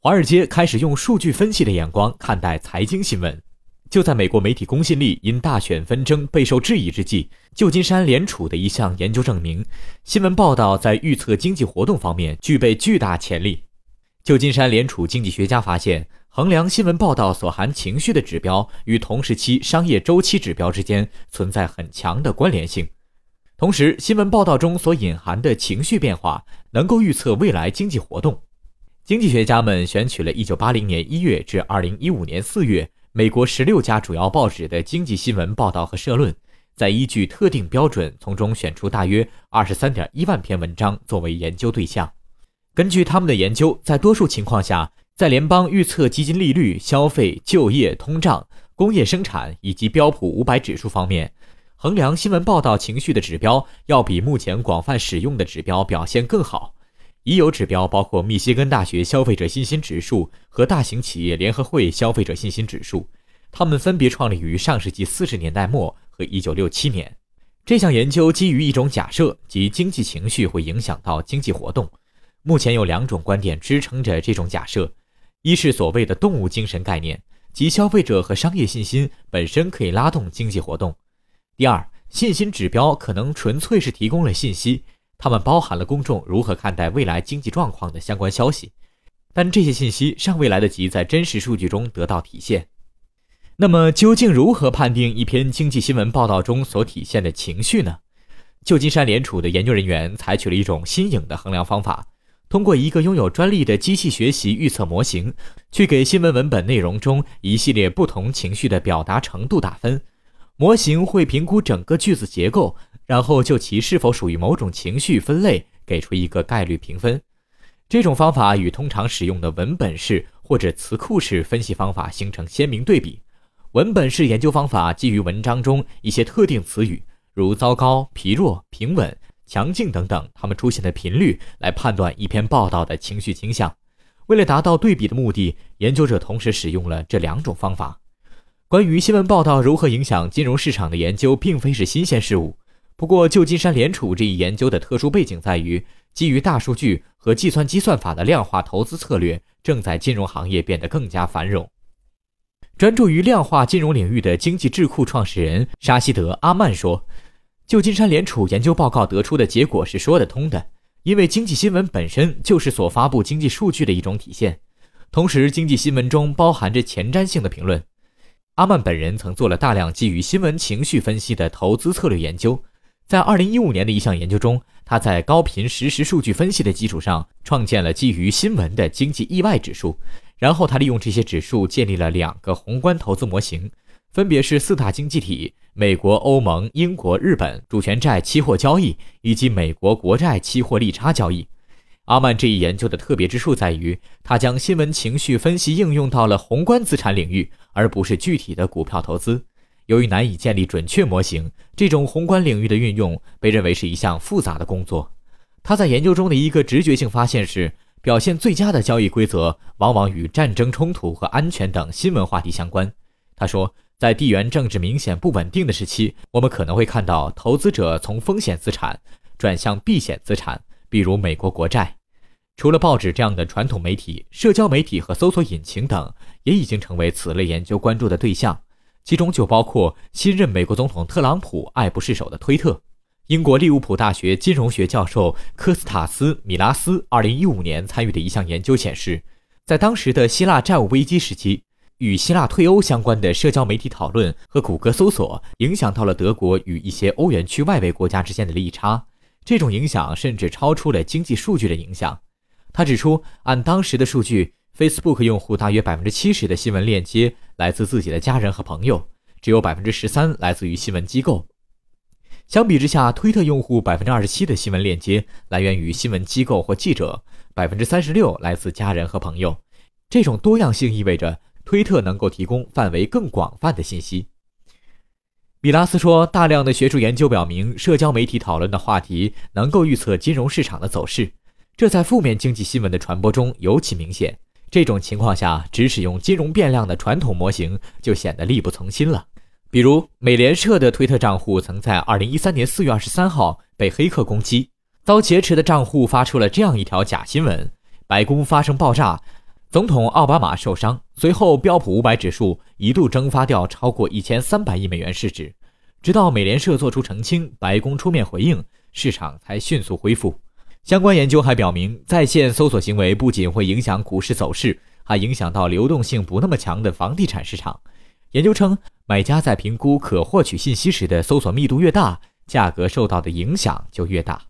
华尔街开始用数据分析的眼光看待财经新闻。就在美国媒体公信力因大选纷争备受质疑之际，旧金山联储的一项研究证明，新闻报道在预测经济活动方面具备巨大潜力。旧金山联储经济学家发现，衡量新闻报道所含情绪的指标与同时期商业周期指标之间存在很强的关联性。同时，新闻报道中所隐含的情绪变化能够预测未来经济活动。经济学家们选取了1980年1月至2015年4月。美国十六家主要报纸的经济新闻报道和社论，在依据特定标准从中选出大约二十三点一万篇文章作为研究对象。根据他们的研究，在多数情况下，在联邦预测基金利率、消费、就业、通胀、工业生产以及标普五百指数方面，衡量新闻报道情绪的指标要比目前广泛使用的指标表现更好。已有指标包括密歇根大学消费者信心指数和大型企业联合会消费者信心指数，它们分别创立于上世纪四十年代末和一九六七年。这项研究基于一种假设，即经济情绪会影响到经济活动。目前有两种观点支撑着这种假设：一是所谓的动物精神概念，即消费者和商业信心本身可以拉动经济活动；第二，信心指标可能纯粹是提供了信息。它们包含了公众如何看待未来经济状况的相关消息，但这些信息尚未来得及在真实数据中得到体现。那么，究竟如何判定一篇经济新闻报道中所体现的情绪呢？旧金山联储的研究人员采取了一种新颖的衡量方法，通过一个拥有专利的机器学习预测模型，去给新闻文本内容中一系列不同情绪的表达程度打分。模型会评估整个句子结构。然后就其是否属于某种情绪分类给出一个概率评分。这种方法与通常使用的文本式或者词库式分析方法形成鲜明对比。文本式研究方法基于文章中一些特定词语，如糟糕、疲弱、平稳、强劲等等，它们出现的频率来判断一篇报道的情绪倾向。为了达到对比的目的，研究者同时使用了这两种方法。关于新闻报道如何影响金融市场的研究，并非是新鲜事物。不过，旧金山联储这一研究的特殊背景在于，基于大数据和计算机算法的量化投资策略正在金融行业变得更加繁荣。专注于量化金融领域的经济智库创始人沙希德·阿曼说：“旧金山联储研究报告得出的结果是说得通的，因为经济新闻本身就是所发布经济数据的一种体现。同时，经济新闻中包含着前瞻性的评论。”阿曼本人曾做了大量基于新闻情绪分析的投资策略研究。在二零一五年的一项研究中，他在高频实时数据分析的基础上，创建了基于新闻的经济意外指数。然后他利用这些指数建立了两个宏观投资模型，分别是四大经济体——美国、欧盟、英国、日本主权债期货交易以及美国国债期货利差交易。阿曼这一研究的特别之处在于，他将新闻情绪分析应用到了宏观资产领域，而不是具体的股票投资。由于难以建立准确模型，这种宏观领域的运用被认为是一项复杂的工作。他在研究中的一个直觉性发现是，表现最佳的交易规则往往与战争、冲突和安全等新闻话题相关。他说，在地缘政治明显不稳定的时期，我们可能会看到投资者从风险资产转向避险资产，比如美国国债。除了报纸这样的传统媒体，社交媒体和搜索引擎等也已经成为此类研究关注的对象。其中就包括新任美国总统特朗普爱不释手的推特。英国利物浦大学金融学教授科斯塔斯·米拉斯2015年参与的一项研究显示，在当时的希腊债务危机时期，与希腊退欧相关的社交媒体讨论和谷歌搜索影响到了德国与一些欧元区外围国家之间的利差。这种影响甚至超出了经济数据的影响。他指出，按当时的数据。Facebook 用户大约百分之七十的新闻链接来自自己的家人和朋友，只有百分之十三来自于新闻机构。相比之下，推特用户百分之二十七的新闻链接来源于新闻机构或记者，百分之三十六来自家人和朋友。这种多样性意味着推特能够提供范围更广泛的信息。米拉斯说，大量的学术研究表明，社交媒体讨论的话题能够预测金融市场的走势，这在负面经济新闻的传播中尤其明显。这种情况下，只使用金融变量的传统模型就显得力不从心了。比如，美联社的推特账户曾在2013年4月23号被黑客攻击，遭劫持的账户发出了这样一条假新闻：白宫发生爆炸，总统奥巴马受伤，随后标普五百指数一度蒸发掉超过一千三百亿美元市值，直到美联社做出澄清，白宫出面回应，市场才迅速恢复。相关研究还表明，在线搜索行为不仅会影响股市走势，还影响到流动性不那么强的房地产市场。研究称，买家在评估可获取信息时的搜索密度越大，价格受到的影响就越大。